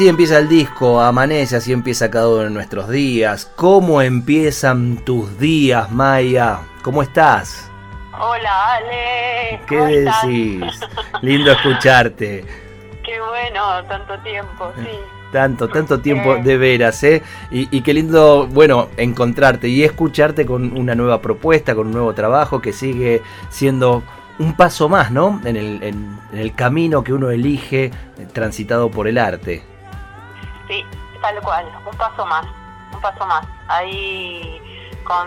Así empieza el disco, amanece, así empieza cada uno de nuestros días. ¿Cómo empiezan tus días, Maya? ¿Cómo estás? Hola, Ale. ¿Qué decís? Lindo escucharte. Qué bueno, tanto tiempo, sí. Tanto, tanto tiempo de veras, ¿eh? Y, qué lindo, bueno, encontrarte y escucharte con una nueva propuesta, con un nuevo trabajo que sigue siendo un paso más, ¿no? En el, en el camino que uno elige transitado por el arte. Sí, tal cual, un paso más, un paso más. Ahí con,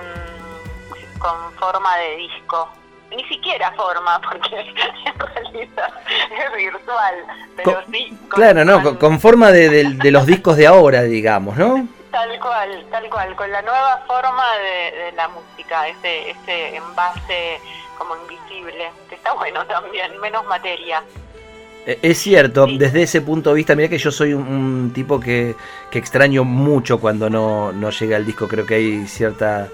con forma de disco. Ni siquiera forma, porque en realidad es virtual. Pero sí. claro, ¿no? Con, forma de, los discos de ahora, digamos, ¿no? Tal cual, tal cual, con la nueva forma de, la música, ese, ese envase como invisible, que está bueno también, menos materia. Eh, es cierto, desde ese punto de vista, mira que yo soy un, tipo que, extraño mucho cuando no, llega el disco, creo que hay cierta...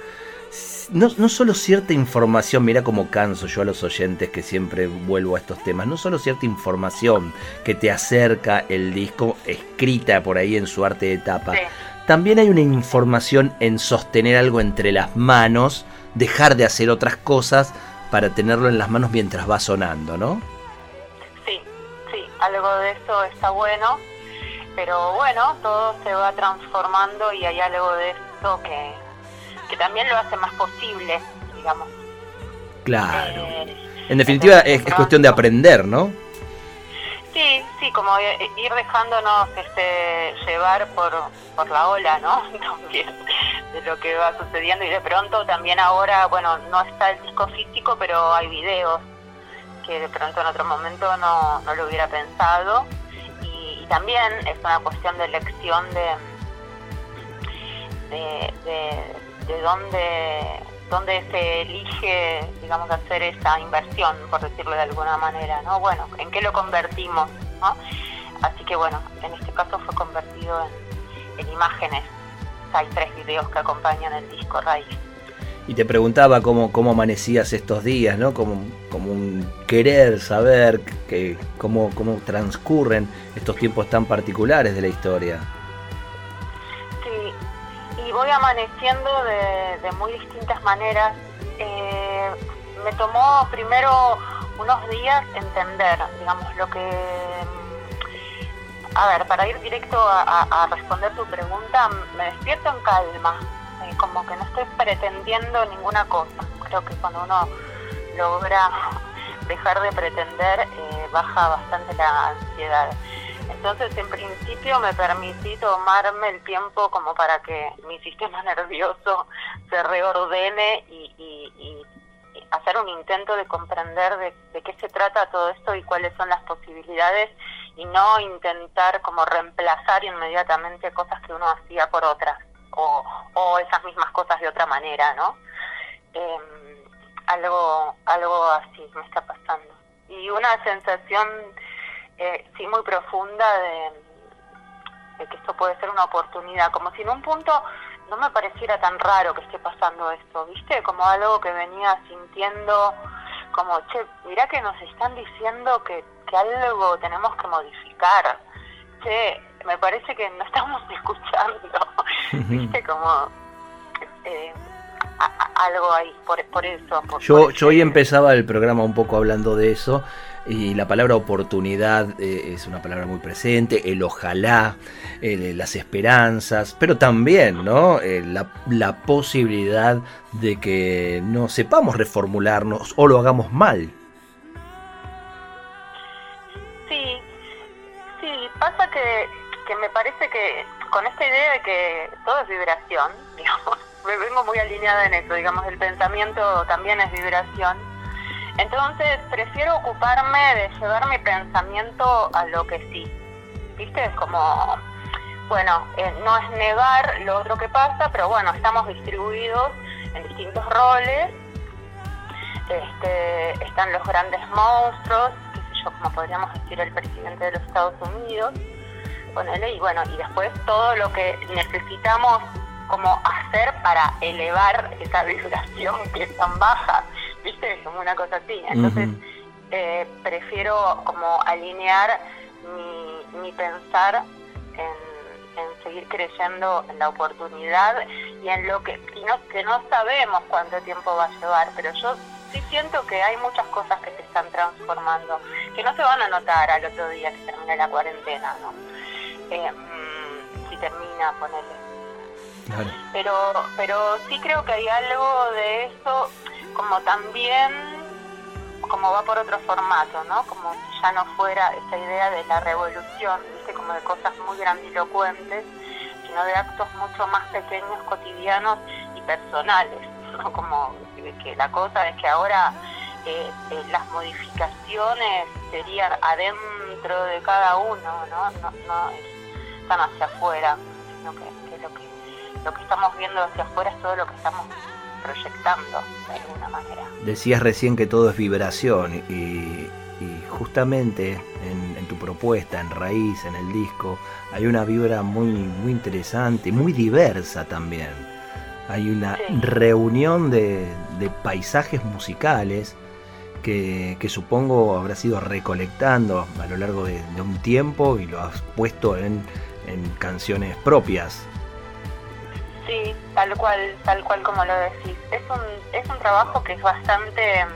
No, no solo cierta información, mira cómo canso yo a los oyentes que siempre vuelvo a estos temas, no solo cierta información que te acerca el disco escrita por ahí en su arte de tapa, también hay una información en sostener algo entre las manos, dejar de hacer otras cosas para tenerlo en las manos mientras va sonando, ¿no? Algo de eso está bueno, pero bueno, todo se va transformando y hay algo de esto que, que también lo hace más posible, digamos. Claro. Eh, en definitiva es, cuestión de aprender, ¿no? Sí, sí, como ir dejándonos este, llevar por, por la ola, ¿no? También de lo que va sucediendo y de pronto también ahora, bueno, no está el disco físico, pero hay videos que de pronto en otro momento no, no lo hubiera pensado. Y, también es una cuestión de elección de, de, de, dónde, dónde se elige, digamos, hacer esa inversión, por decirlo de alguna manera, ¿no? Bueno, ¿en qué lo convertimos? ¿no? Así que bueno, en este caso fue convertido en, en imágenes. Hay tres videos que acompañan el disco Raíz y te preguntaba cómo, cómo amanecías estos días, ¿no? Como, como un querer saber que, cómo, cómo transcurren estos tiempos tan particulares de la historia. Sí, y voy amaneciendo de, muy distintas maneras. Eh, me tomó primero unos días entender, digamos, lo que... A ver, para ir directo a responder tu pregunta, me despierto en calma, como que no estoy pretendiendo ninguna cosa. Creo que cuando uno logra dejar de pretender, eh, baja bastante la ansiedad. Entonces, en principio, me permití tomarme el tiempo como para que mi sistema nervioso se reordene y, hacer un intento de comprender de, de, qué se trata todo esto y cuáles son las posibilidades y no intentar como reemplazar inmediatamente cosas que uno hacía por otras o, esas mismas cosas de otra manera, ¿no? Em, algo, algo así me está pasando. Y una sensación, eh, sí, muy profunda de, que esto puede ser una oportunidad, como si en un punto no me pareciera tan raro que esté pasando esto, ¿viste? Como algo que venía sintiendo como, che, mirá que nos están diciendo que, que algo tenemos que modificar. Che, me parece que no estamos escuchando. Viste, como... Eh, algo ahí, por, por eso. yo, yo hoy empezaba el programa un poco hablando de eso y la palabra oportunidad eh, es una palabra muy presente, el ojalá, las esperanzas, pero también ¿no? Eh, la, la, posibilidad de que no sepamos reformularnos o lo hagamos mal. Sí, sí, pasa que, que me parece que con esta idea de que todo es vibración, digamos, me vengo muy alineada en eso, digamos, el pensamiento también es vibración. Entonces prefiero ocuparme de llevar mi pensamiento a lo que sí. ¿Viste? Es como, bueno, eh, no es negar lo otro que pasa, pero bueno, estamos distribuidos en distintos roles. Este, están los grandes monstruos, qué sé yo, como podríamos decir el presidente de los Estados Unidos, ponele, y bueno, y después todo lo que necesitamos como hacer para elevar esa vibración que es tan baja, ¿viste? Como una cosa así. Entonces, eh, prefiero como alinear mi, mi pensar en, seguir creyendo en la oportunidad y en lo que, y no, que no sabemos cuánto tiempo va a llevar, pero yo sí siento que hay muchas cosas que se están transformando, que no se van a notar al otro día que termine la cuarentena, ¿no? Eh, si termina, ponerle pero, pero sí creo que hay algo de eso, como también, como va por otro formato, ¿no? Como si ya no fuera esa idea de la revolución, ¿viste? Como de cosas muy grandilocuentes, sino de actos mucho más pequeños, cotidianos y personales, ¿no? Como que la cosa es que ahora eh, eh, las modificaciones serían adentro de cada uno, ¿no? No, no están hacia afuera, sino que lo que estamos viendo hacia afuera es todo lo que estamos proyectando de alguna manera. Decías recién que todo es vibración y, justamente en, tu propuesta, en Raíz, en el disco, hay una vibra muy, muy interesante, muy diversa también. Hay una reunión de, paisajes musicales que, supongo habrás ido recolectando a lo largo de, un tiempo y lo has puesto en, en canciones propias. Sí, tal cual, tal cual como lo decís. Es un, es un trabajo que es bastante mm,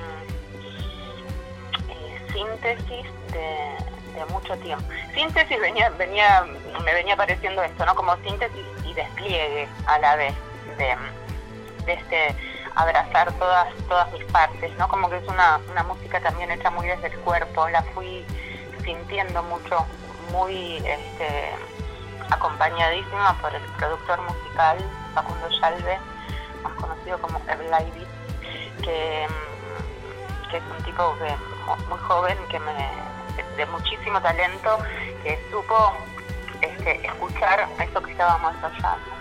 eh, síntesis de, mucho tiempo. Síntesis venía, venía, me venía pareciendo esto, ¿no? Como síntesis y despliegue a la vez de, de este abrazar todas, todas mis partes, ¿no? Como que es una, una música también hecha muy desde el cuerpo, la fui sintiendo mucho, muy este, acompañadísima por el productor musical Facundo Yalve, más conocido como Erlaibi, que, mm, que es un tipo muy joven, que me, de muchísimo talento, que supo este, escuchar eso que estábamos ensayando.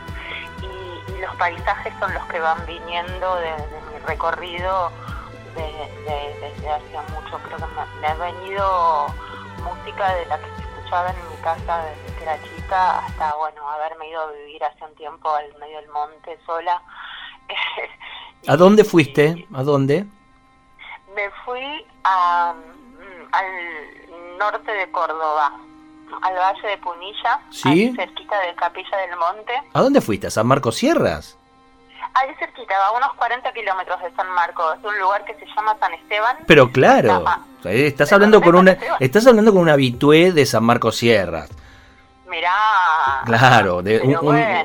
Y, los paisajes son los que van viniendo de, mi recorrido desde hace mucho. Creo que me, ha venido música de la que en mi casa desde que era chica hasta, bueno, haberme ido a vivir hace un tiempo al medio del monte sola. ¿A dónde fuiste? ¿A dónde? Me fui a, mm, al norte de Córdoba, al Valle de Punilla, ¿Sí? cerquita de Capilla del Monte. ¿A dónde fuiste? ¿A San Marcos Sierras? Ahí cerquita, a unos 40 kilómetros de San Marcos, es un lugar que se llama San Esteban. Pero claro, estás hablando con una, estás hablando con una habitué de San Marcos Sierras. Mirá. Claro, de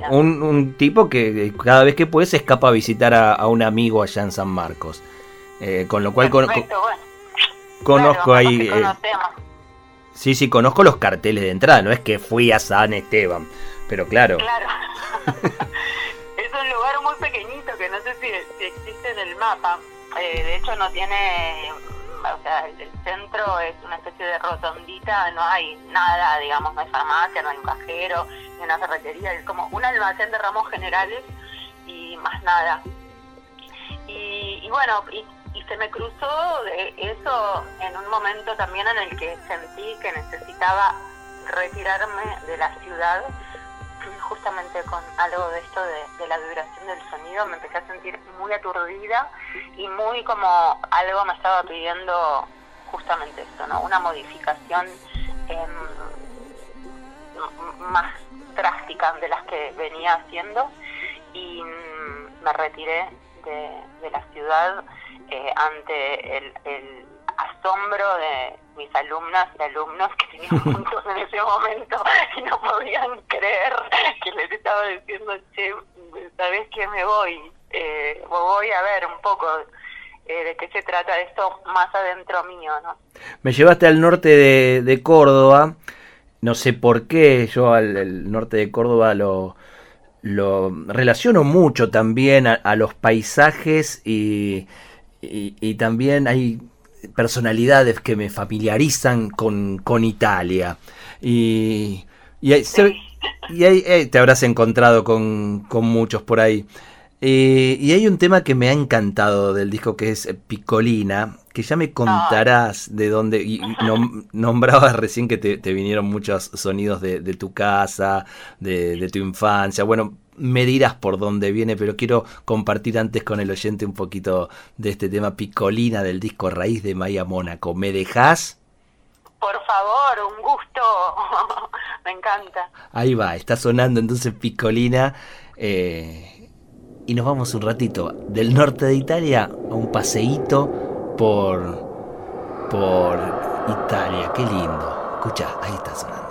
un, un, tipo que cada vez que puede se escapa a visitar a, un amigo allá en San Marcos. Eh, con lo cual conozco ahí... Eh, sí, sí, conozco los carteles de entrada, no es que fui a San Esteban, pero claro. Claro. es un lugar muy pequeñito que no sé si, existe en el mapa. Eh, de hecho no tiene o sea, el, centro es una especie de rotondita, no hay nada, digamos, no hay farmacia, no hay un cajero, ni una ferretería, es como un almacén de ramos generales y más nada. Y, bueno, y, se me cruzó eso en un momento también en el que sentí que necesitaba retirarme de la ciudad justamente con algo de esto de, la vibración del sonido, me empecé a sentir muy aturdida y muy como algo me estaba pidiendo justamente esto, ¿no? Una modificación em, más drástica de las que venía haciendo y mm, me retiré de, la ciudad eh, ante el asombro de mis alumnas y alumnos que tenían juntos en ese momento y no podían creer que les estaba diciendo, che, ¿sabés que me voy? Eh, voy a ver un poco eh, de qué se trata esto más adentro mío, ¿no? Me llevaste al norte de, Córdoba, no sé por qué, yo al norte de Córdoba lo, lo relaciono mucho también a, los paisajes y, y también hay personalidades que me familiarizan con, con Italia. Y, y, ahí, eh, te habrás encontrado con, con muchos por ahí. Eh, y hay un tema que me ha encantado del disco que es Piccolina, que ya me contarás de dónde. Y nombrabas recién que te, vinieron muchos sonidos de, de tu casa, de, de, tu infancia. Bueno, me dirás por dónde viene, pero quiero compartir antes con el oyente un poquito de este tema Picolina del disco Raíz de Maya Mónaco. ¿Me dejas? Por favor, un gusto. me encanta. Ahí va, está sonando entonces Picolina. Eh, y nos vamos un ratito del norte de Italia a un paseíto por, por Italia. Qué lindo. Escucha, ahí está sonando,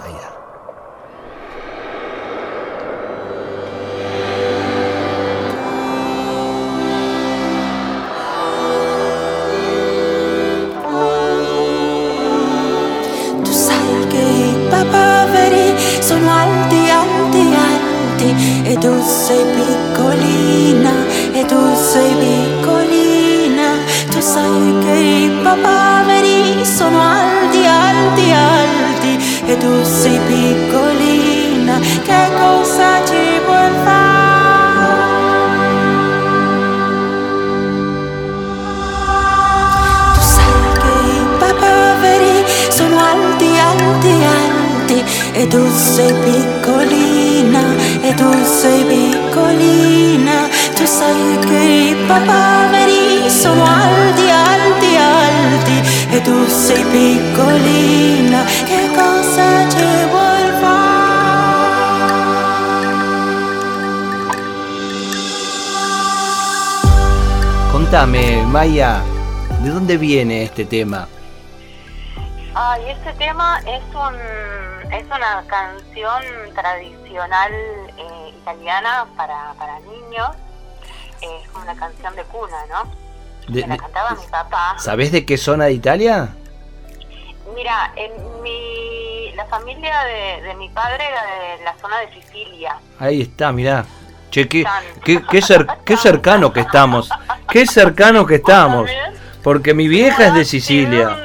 ahí está. e tu sei piccolina, e tu sei piccolina, tu sai che i papaveri sono alti, alti, alti, e tu sei piccolina, che cosa ci e tu sei piccolina e tu sei piccolina, tu sai che i papaveri sono alti, alti, alti e tu sei piccolina, che cosa ci vuoi fare? Contame, Maya, ¿de dónde viene este tema? Ay, este tema es un es una canción tradicional eh, italiana para, para niños. Es como una canción de cuna, ¿no? la cantaba mi papá. ¿Sabés de qué zona de Italia? Mira, en mi, la familia de, mi padre era de la zona de Sicilia. Ahí está, mirá. Che, qué, qué, qué, cercano que estamos. Qué cercano que estamos. Porque mi vieja es de Sicilia.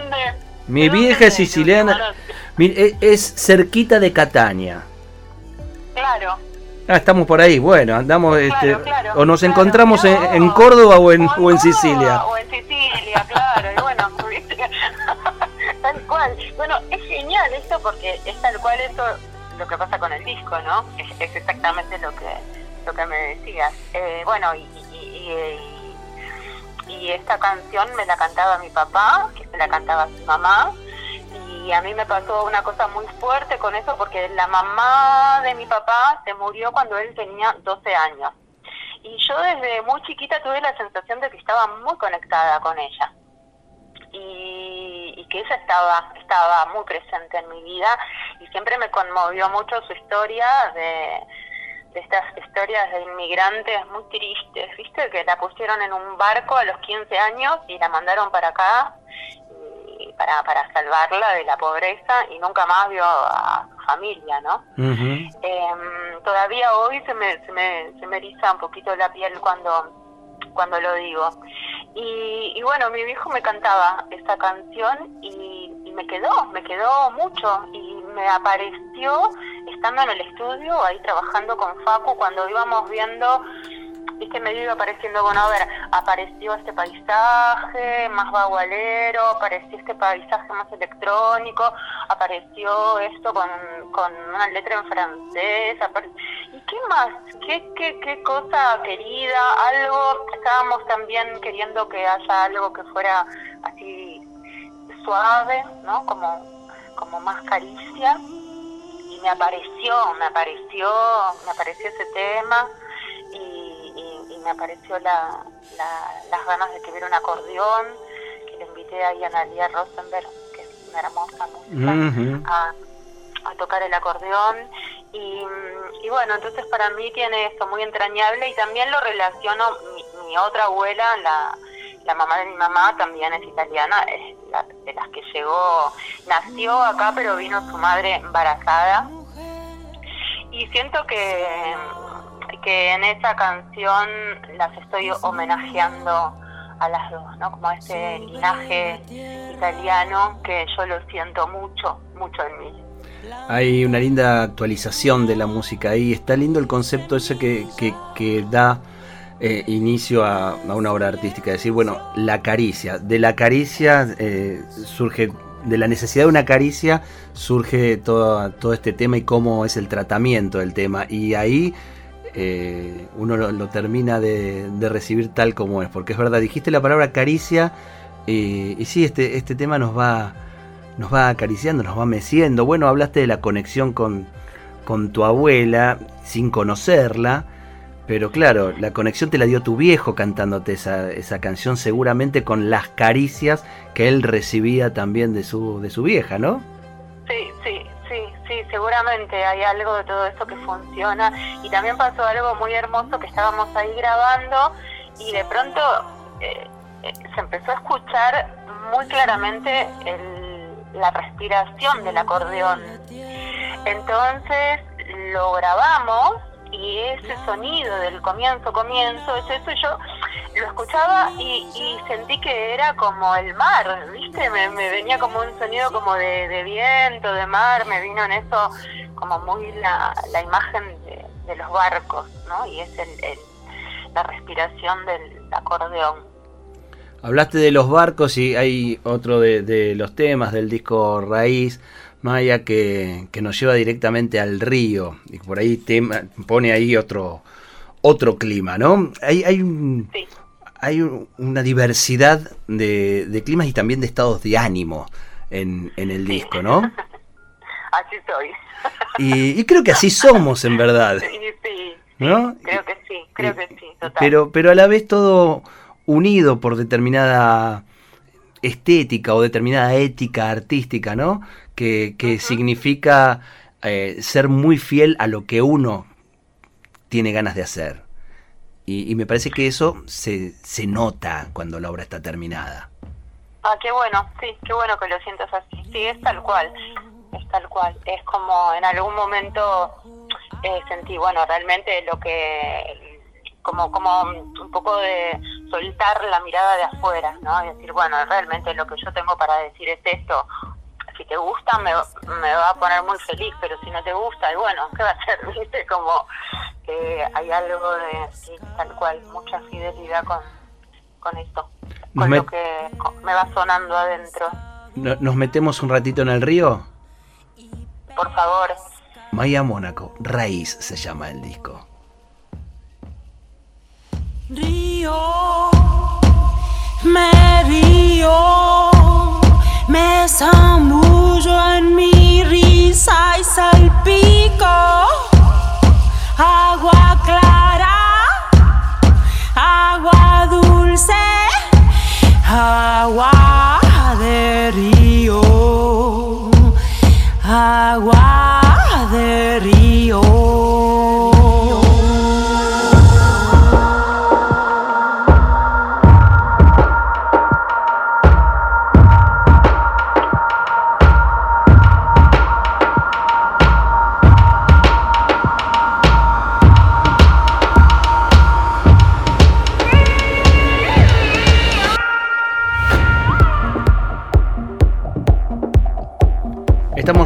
Mi vieja es siciliana. E, es cerquita de Catania. Claro. Ah, estamos por ahí, bueno, andamos, este, o nos encontramos en, Córdoba o en, o en Sicilia. O en Sicilia, claro, y bueno, tal cual. Bueno, es genial esto porque es tal cual eso lo que pasa con el disco, ¿no? Es, exactamente lo que lo que me decías. Eh, bueno, y, y, y, esta canción me la cantaba mi papá, que me la cantaba su mamá, y a mí me pasó una cosa muy fuerte con eso porque la mamá de mi papá se murió cuando él tenía 12 años. Y yo desde muy chiquita tuve la sensación de que estaba muy conectada con ella. Y, que ella estaba, estaba muy presente en mi vida y siempre me conmovió mucho su historia de, de estas historias de inmigrantes muy tristes, ¿viste? Que la pusieron en un barco a los 15 años y la mandaron para acá para, para salvarla de la pobreza y nunca más vio a su familia, ¿no? Em, todavía hoy se me, se, me, se me eriza un poquito la piel cuando, cuando lo digo. Y, y bueno, mi viejo me cantaba esa canción y, y me quedó, me quedó mucho y me apareció estando en el estudio, ahí trabajando con Facu, cuando íbamos viendo viste, me iba apareciendo, bueno, a ver, apareció este paisaje más bagualero, apareció este paisaje más electrónico, apareció esto con, con una letra en francés, ¿y qué más? ¿Qué, qué, qué cosa querida? Algo, estábamos también queriendo que haya algo que fuera así suave, ¿no? Como, como más caricia y me apareció, me apareció, me apareció ese tema me apareció la, las ganas de que hubiera un acordeón, que le invité a Analia Rosenberg, que es una hermosa música, a, tocar el acordeón. Y, bueno, entonces para mí tiene esto muy entrañable y también lo relaciono, mi, otra abuela, la, la mamá de mi mamá también es italiana, es de las que llegó, nació acá pero vino su madre embarazada. Y siento que, que en esa canción las estoy homenajeando a las dos, ¿no? Como ese linaje italiano que yo lo siento mucho, mucho en mí. Hay una linda actualización de la música ahí, está lindo el concepto ese que, que, da eh, inicio a, una obra artística, es decir, bueno, la caricia, de la caricia eh, surge de la necesidad de una caricia surge todo, todo este tema y cómo es el tratamiento del tema. Y ahí eh, uno lo, termina de, recibir tal como es. Porque es verdad, dijiste la palabra caricia y sí, este, este tema nos va, nos va acariciando, nos va meciendo. Bueno, hablaste de la conexión con, con tu abuela sin conocerla. Pero claro, la conexión te la dio tu viejo cantándote esa, esa canción, seguramente con las caricias que él recibía también de su, de su vieja, ¿no? Sí, sí, sí, seguramente hay algo de todo esto que funciona. Y también pasó algo muy hermoso que estábamos ahí grabando y de pronto eh, eh, se empezó a escuchar muy claramente la respiración del acordeón. Entonces lo grabamos y ese sonido del comienzo, comienzo, es eso, yo lo escuchaba y, sentí que era como el mar, ¿viste? Me, venía como un sonido como de, viento, de mar, me vino en eso como muy la, la imagen de, los barcos, ¿no? Y es el, la respiración del acordeón. Hablaste de los barcos y hay otro de, los temas del disco Raíz, Maya, que, que, nos lleva directamente al río. Y por ahí tema, pone ahí otro, otro clima, ¿no? Hay, hay un, hay una diversidad de, climas y también de estados de ánimo en, el disco, ¿no? así soy. Y, creo que así somos, en verdad. Sí, sí. ¿No? Creo que sí, creo que sí, total. Pero, pero a la vez todo unido por determinada estética o determinada ética artística, ¿no? Que, significa eh, ser muy fiel a lo que uno tiene ganas de hacer. Y, me parece que eso se, se nota cuando la obra está terminada. Ah, qué bueno, sí, qué bueno que lo sientas así. Sí, es tal cual, es tal cual. Es como en algún momento eh, sentí, bueno, realmente lo que, como, como un poco de soltar la mirada de afuera, ¿no? Y decir, bueno, realmente lo que yo tengo para decir es esto. Si te gusta, me, me va a poner muy feliz, pero si no te gusta, y bueno, ¿qué va a hacer? ¿Viste? Como que hay algo de, tal cual, mucha fidelidad con, con esto, con lo que me va sonando adentro. ¿Nos metemos un ratito en el río? Por favor. Maya Mónaco, Raíz se llama el disco. Río, me río, me mi risa y salpico agua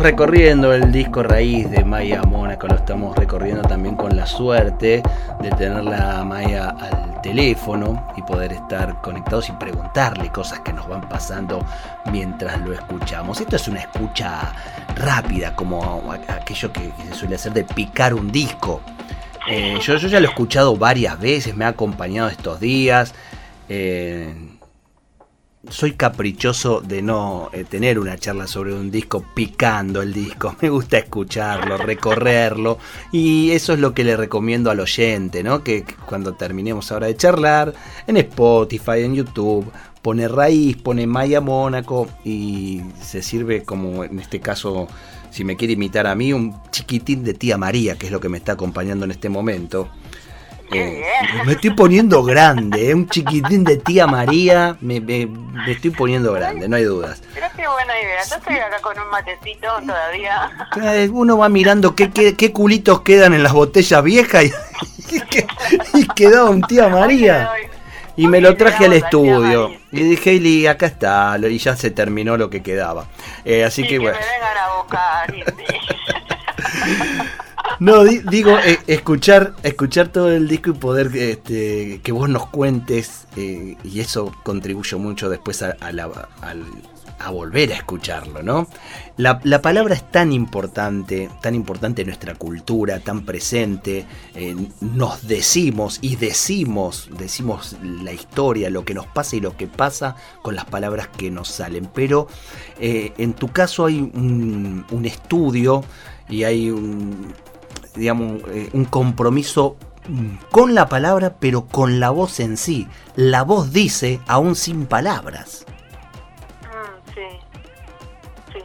recorriendo el disco raíz de Maya Mónaco, lo estamos recorriendo también con la suerte de tenerla a Maya al teléfono y poder estar conectados y preguntarle cosas que nos van pasando mientras lo escuchamos. Esto es una escucha rápida, como aquello que se suele hacer de picar un disco. Eh, yo, ya lo he escuchado varias veces, me ha acompañado estos días. Eh, soy caprichoso de no eh, tener una charla sobre un disco picando el disco. Me gusta escucharlo, recorrerlo. Y eso es lo que le recomiendo al oyente, ¿no? Que, que, cuando terminemos ahora de charlar, en Spotify, en YouTube, pone raíz, pone Maya Mónaco y se sirve como en este caso, si me quiere imitar a mí, un chiquitín de tía María, que es lo que me está acompañando en este momento. Eh, me estoy poniendo grande, ¿eh? un chiquitín de tía María, me, me, me, estoy poniendo grande, no hay dudas. Pero qué buena idea, yo estoy acá con un matecito todavía. Uno va mirando qué, qué, qué culitos quedan en las botellas viejas y, y, y quedó un tía María. Y me lo traje al estudio. Y dije, y acá está. Y ya se terminó lo que quedaba. Eh, así sí, que, que bueno. me vengan a buscar. No, di, digo, eh, escuchar, escuchar todo el disco y poder este, que vos nos cuentes, eh, y eso contribuye mucho después a, la, a, volver a escucharlo, ¿no? La, la, palabra es tan importante, tan importante en nuestra cultura, tan presente, eh, nos decimos y decimos, decimos la historia, lo que nos pasa y lo que pasa con las palabras que nos salen, pero en tu caso hay un, un estudio y hay un, digamos, eh, un compromiso con la palabra, pero con la voz en sí. La voz dice aún sin palabras. Mm, sí, sí.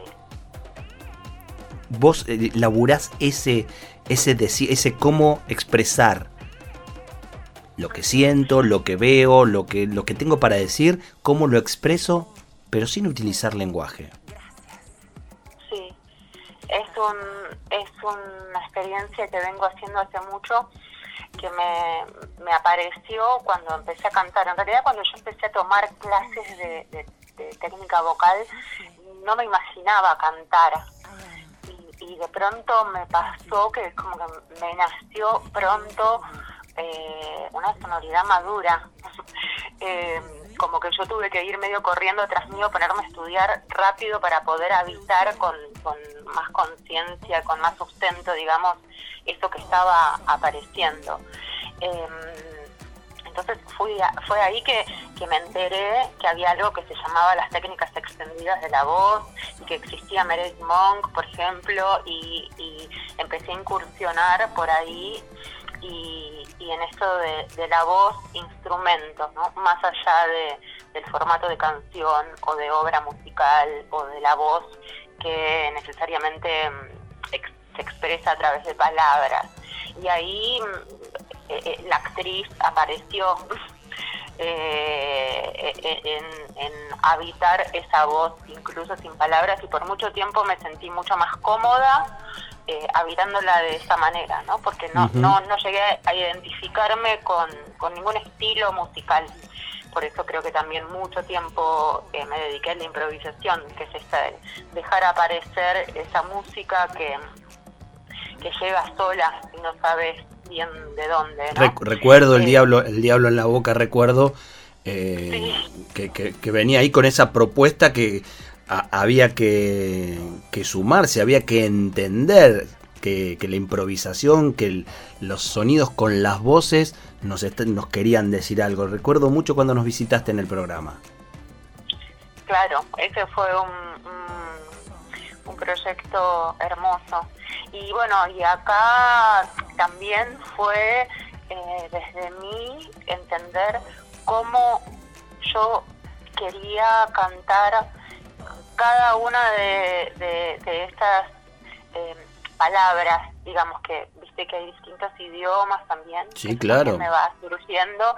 Vos eh, laburás ese, ese, ese cómo expresar lo que siento, lo que veo, lo que, lo que tengo para decir, cómo lo expreso, pero sin utilizar lenguaje. Es, un, es una experiencia que vengo haciendo hace mucho que me, me, apareció cuando empecé a cantar. En realidad cuando yo empecé a tomar clases de técnica vocal, no me imaginaba cantar. Y, y, de pronto me pasó que como que me nació pronto eh, una sonoridad madura. eh, como que yo tuve que ir medio corriendo atrás mío, ponerme a estudiar rápido para poder habitar con, con más conciencia, con más sustento, digamos, eso que estaba apareciendo. Eh, entonces fui a, fue ahí que, que, me enteré que había algo que se llamaba las técnicas extendidas de la voz y que existía Meredith Monk, por ejemplo, y empecé a incursionar por ahí y, y en esto de, de, la voz instrumento, ¿no? más allá de, del formato de canción o de obra musical o de la voz que necesariamente ex, se expresa a través de palabras. Y ahí eh, la actriz apareció eh, en, en, habitar esa voz incluso sin palabras y por mucho tiempo me sentí mucho más cómoda eh, habitándola de esa manera, ¿no? Porque no, uh -huh. no, no llegué a identificarme con, con ningún estilo musical por eso creo que también mucho tiempo eh, me dediqué a la improvisación, que es esta de dejar aparecer esa música que, que llega sola y no sabes bien de dónde. ¿no? Recuerdo el eh, diablo, el diablo en la boca, recuerdo eh, sí. que, que, que, venía ahí con esa propuesta que había que, sumarse, había que entender que, que, la improvisación, que el, los sonidos con las voces nos, nos querían decir algo. Recuerdo mucho cuando nos visitaste en el programa. Claro, ese fue un, un, un proyecto hermoso. Y bueno, y acá también fue eh, desde mí entender cómo yo quería cantar cada una de, de, de estas eh, palabras, digamos que viste que hay distintos idiomas también. Sí, claro. Me va surgiendo.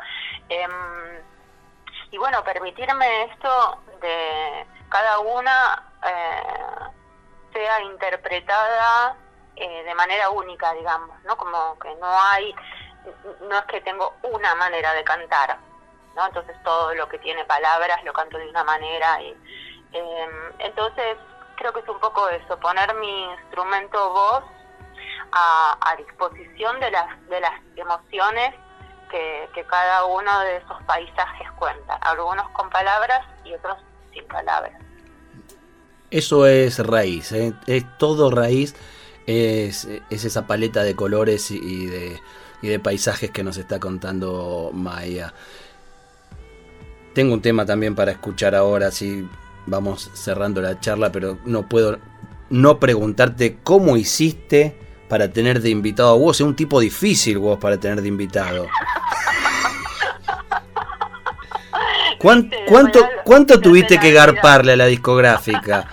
Eh, y bueno, permitirme esto de cada una eh, sea interpretada eh, de manera única, digamos, ¿no? Como que no hay, no es que tengo una manera de cantar, ¿no? Entonces todo lo que tiene palabras lo canto de una manera y eh, entonces creo que es un poco eso, poner mi instrumento voz a, disposición de las, de las emociones que, cada uno de esos paisajes cuenta, algunos con palabras y otros sin palabras. Eso es raíz, ¿eh? es todo raíz, es, es, esa paleta de colores y de, y de paisajes que nos está contando Maya. Tengo un tema también para escuchar ahora, si vamos cerrando la charla, pero no puedo no preguntarte cómo hiciste para tener de invitado a vos. Es un tipo difícil vos para tener de invitado. ¿Cuánto, cuánto, tuviste que garparle a la discográfica?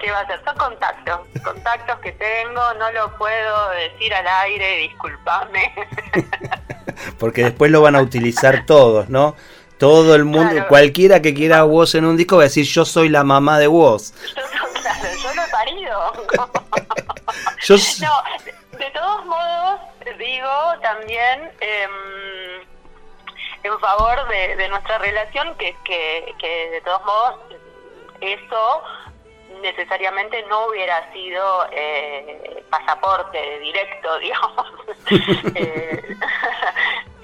¿Qué va a ser? Son contactos, contactos que tengo, no lo puedo decir al aire, disculpame. Porque después lo van a utilizar todos, ¿no? Todo el mundo, cualquiera que quiera a Woz en un disco va a decir yo soy la mamá de Woz. Claro, yo lo he parido. No, de todos modos, digo también em, en favor de, nuestra relación que, que, que de todos modos eso necesariamente no hubiera sido eh, pasaporte directo, digamos. Eh,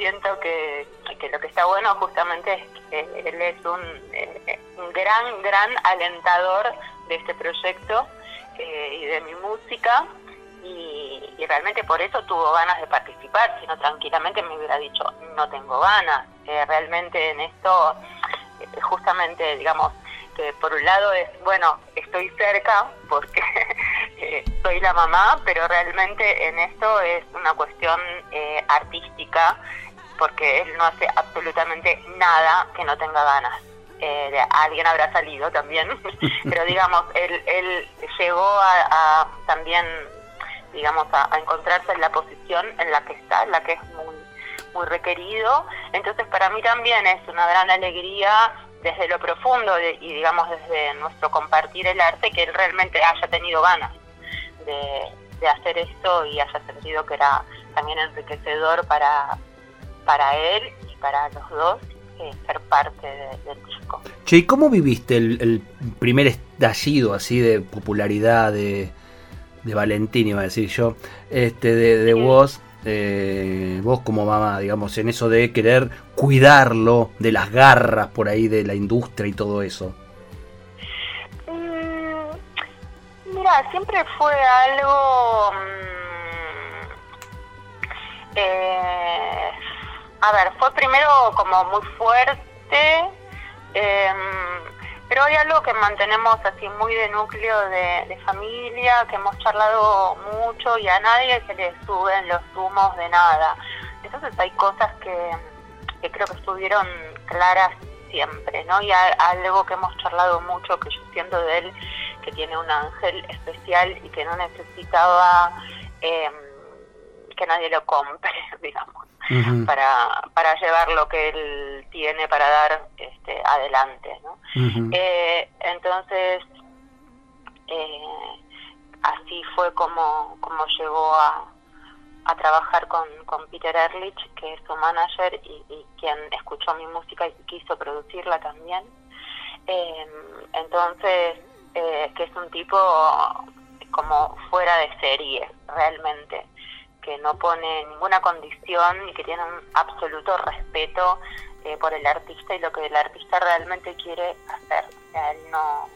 siento que, que, lo que está bueno justamente es que él es un, eh, un gran, gran alentador de este proyecto y de mi música. Y, realmente por eso tuvo ganas de participar, sino tranquilamente me hubiera dicho, no tengo ganas. realmente en esto, justamente, digamos, que por un lado es, bueno, estoy cerca porque eh, soy la mamá, pero realmente en esto es una cuestión eh, artística porque él no hace absolutamente nada que no tenga ganas. Eh, de, alguien habrá salido también, pero digamos, él, él llegó a, también, digamos, a, encontrarse en la posición en la que está, en la que es muy, muy requerido. Entonces, para mí también es una gran alegría desde lo profundo y digamos desde nuestro compartir el arte que él realmente haya tenido ganas de, hacer esto y haya sentido que era también enriquecedor para, para él y para los dos eh, ser parte del disco. Che, ¿y cómo viviste el, primer estallido así de popularidad de, de Valentín, iba a decir yo, este de, de vos? Eh, vos como mamá, digamos, en eso de querer cuidarlo de las garras por ahí de la industria y todo eso? Mm, mira, siempre fue algo... Mm, eh, a ver, fue primero como muy fuerte. Eh, pero hay algo que mantenemos así muy de núcleo de, familia, que hemos charlado mucho y a nadie se le suben los humos de nada. Entonces hay cosas que, creo que estuvieron claras siempre, ¿no? Y algo que hemos charlado mucho, que yo siento de él, que tiene un ángel especial y que no necesitaba eh, que nadie lo compre, digamos para, para llevar lo que él tiene para dar este, adelante. ¿no? eh, entonces, eh, así fue como, como llegó a, a trabajar con, con Peter Ehrlich, que es su manager y, y quien escuchó mi música y quiso producirla también. Eh, entonces, eh, que es un tipo como fuera de serie, realmente que no pone ninguna condición y que tiene un absoluto respeto eh, por el artista y lo que el artista realmente quiere hacer. él no,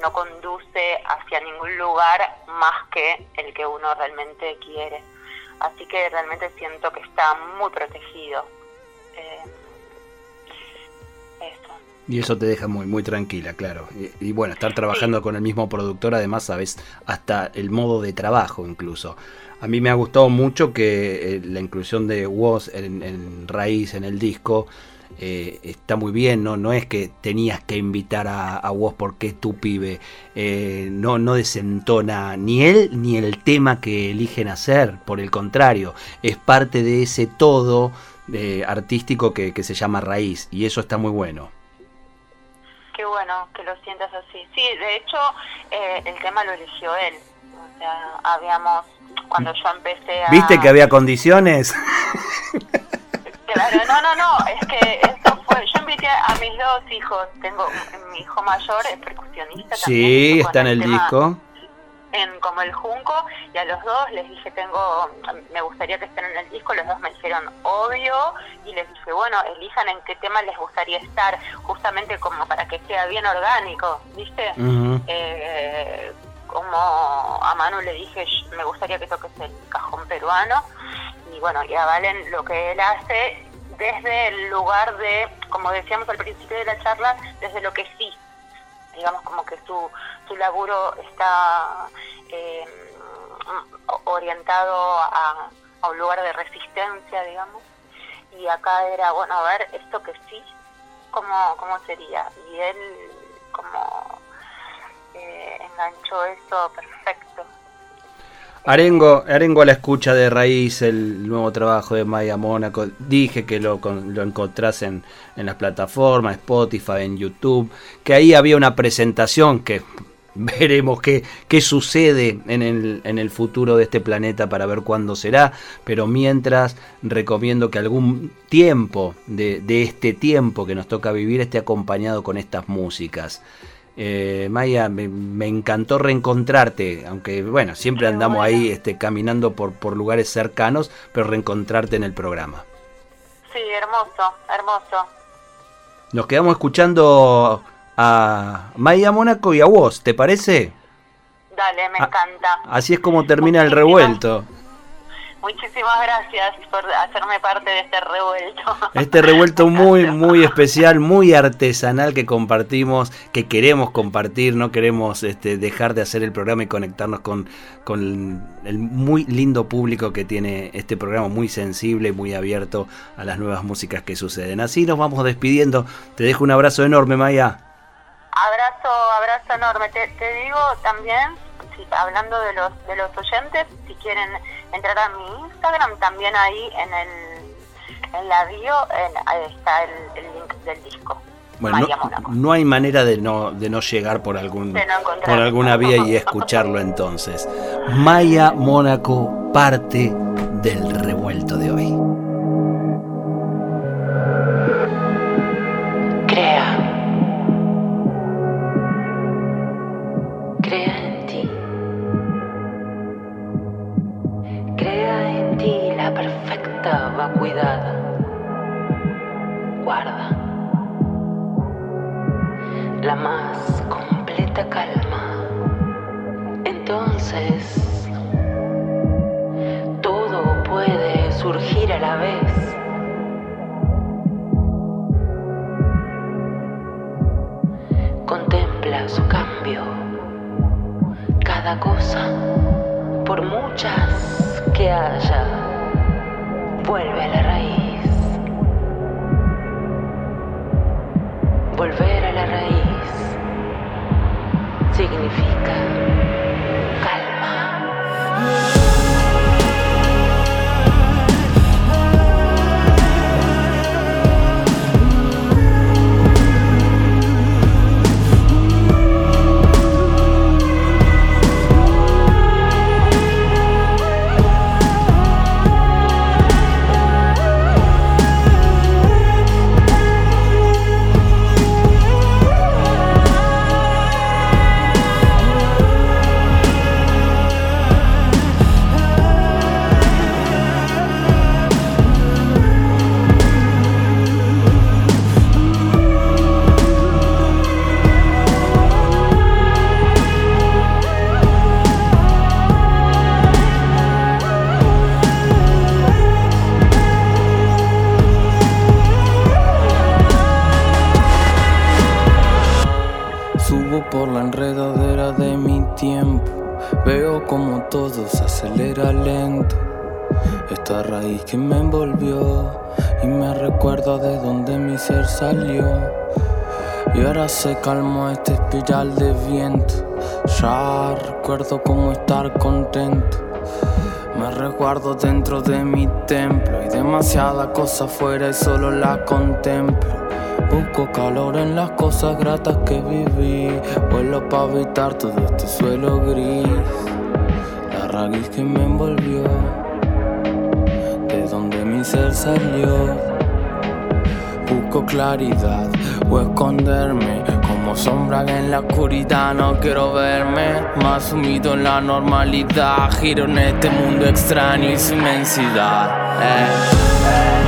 no conduce hacia ningún lugar más que el que uno realmente quiere. Así que realmente siento que está muy protegido. Eh, eso. Y eso te deja muy, muy tranquila, claro. Y, bueno, estar trabajando con el mismo productor, además sabes hasta el modo de trabajo incluso. A mí me ha gustado mucho que eh, la inclusión de Woz en, raíz en el disco eh, está muy bien, ¿no? No es que tenías que invitar a, a porque es tu pibe. Eh, no, no desentona ni él ni el tema que eligen hacer. Por el contrario, es parte de ese todo artístico que, que se llama raíz. Y eso está muy bueno. Qué bueno que lo sientas así. Sí, de hecho, el tema lo eligió él. O sea, habíamos cuando yo empecé a... ¿Viste que había condiciones? Claro, no, no, no, es que eso fue, yo invité a mis dos hijos. Tengo mi hijo mayor, es percusionista. Sí, está en el disco en como el Junco y a los dos les dije tengo me gustaría que estén en el disco los dos me dijeron obvio y les dije bueno elijan en qué tema les gustaría estar justamente como para que sea bien orgánico viste eh, como a Manu le dije me gustaría que toques el cajón peruano y bueno y a Valen lo que él hace desde el lugar de como decíamos al principio de la charla desde lo que sí digamos como que su, su laburo está eh, orientado a, un lugar de resistencia, digamos, y acá era, bueno, a ver, esto que sí, ¿cómo, cómo sería? Y él como enganchó eso perfecto. Arengo, Arengo a la escucha de raíz, el nuevo trabajo de Maya Mónaco. Dije que lo, lo encontrás en, las plataformas, Spotify, en YouTube. Que ahí había una presentación que veremos qué, qué sucede en el, en el futuro de este planeta para ver cuándo será. Pero mientras recomiendo que algún tiempo de, de este tiempo que nos toca vivir esté acompañado con estas músicas. Eh, Maya, me, encantó reencontrarte, aunque bueno, siempre andamos ahí este, caminando por, por lugares cercanos, pero reencontrarte en el programa. Sí, hermoso, hermoso. Nos quedamos escuchando a Maya Mónaco y a vos, ¿te parece? Dale, me encanta. Así es como termina el revuelto. Muchísimas gracias por hacerme parte de este revuelto. Este revuelto muy, muy especial, muy artesanal que compartimos, que queremos compartir, no queremos este, dejar de hacer el programa y conectarnos con, con el muy lindo público que tiene este programa, muy sensible, muy abierto a las nuevas músicas que suceden. Así nos vamos despidiendo. Te dejo un abrazo enorme, Maya. Abrazo, abrazo enorme. Te, te digo también, hablando de los, de los oyentes, si quieren entrar a mi Instagram, también ahí en el en la bio en, está el, link del disco. Bueno, no, hay manera de no, de no llegar por algún por alguna vía y escucharlo entonces. Maya Mónaco, parte del revuelto de hoy. Cuidada. Guarda la más completa calma. Entonces, todo puede surgir a la vez. Contempla su cambio. Cada cosa, por muchas que haya vuelve a la raíz. Volver a la raíz significa calma. Se calmó este espiral de viento. Ya recuerdo cómo estar contento. Me resguardo dentro de mi templo. Y demasiada cosa afuera y solo la contemplo. Busco calor en las cosas gratas que viví. Vuelo para evitar todo este suelo gris. La raíz que me envolvió. Mi ser salió busco claridad o esconderme como sombra en la oscuridad. No quiero verme más sumido en la normalidad. Giro en este mundo extraño y su inmensidad. Eh.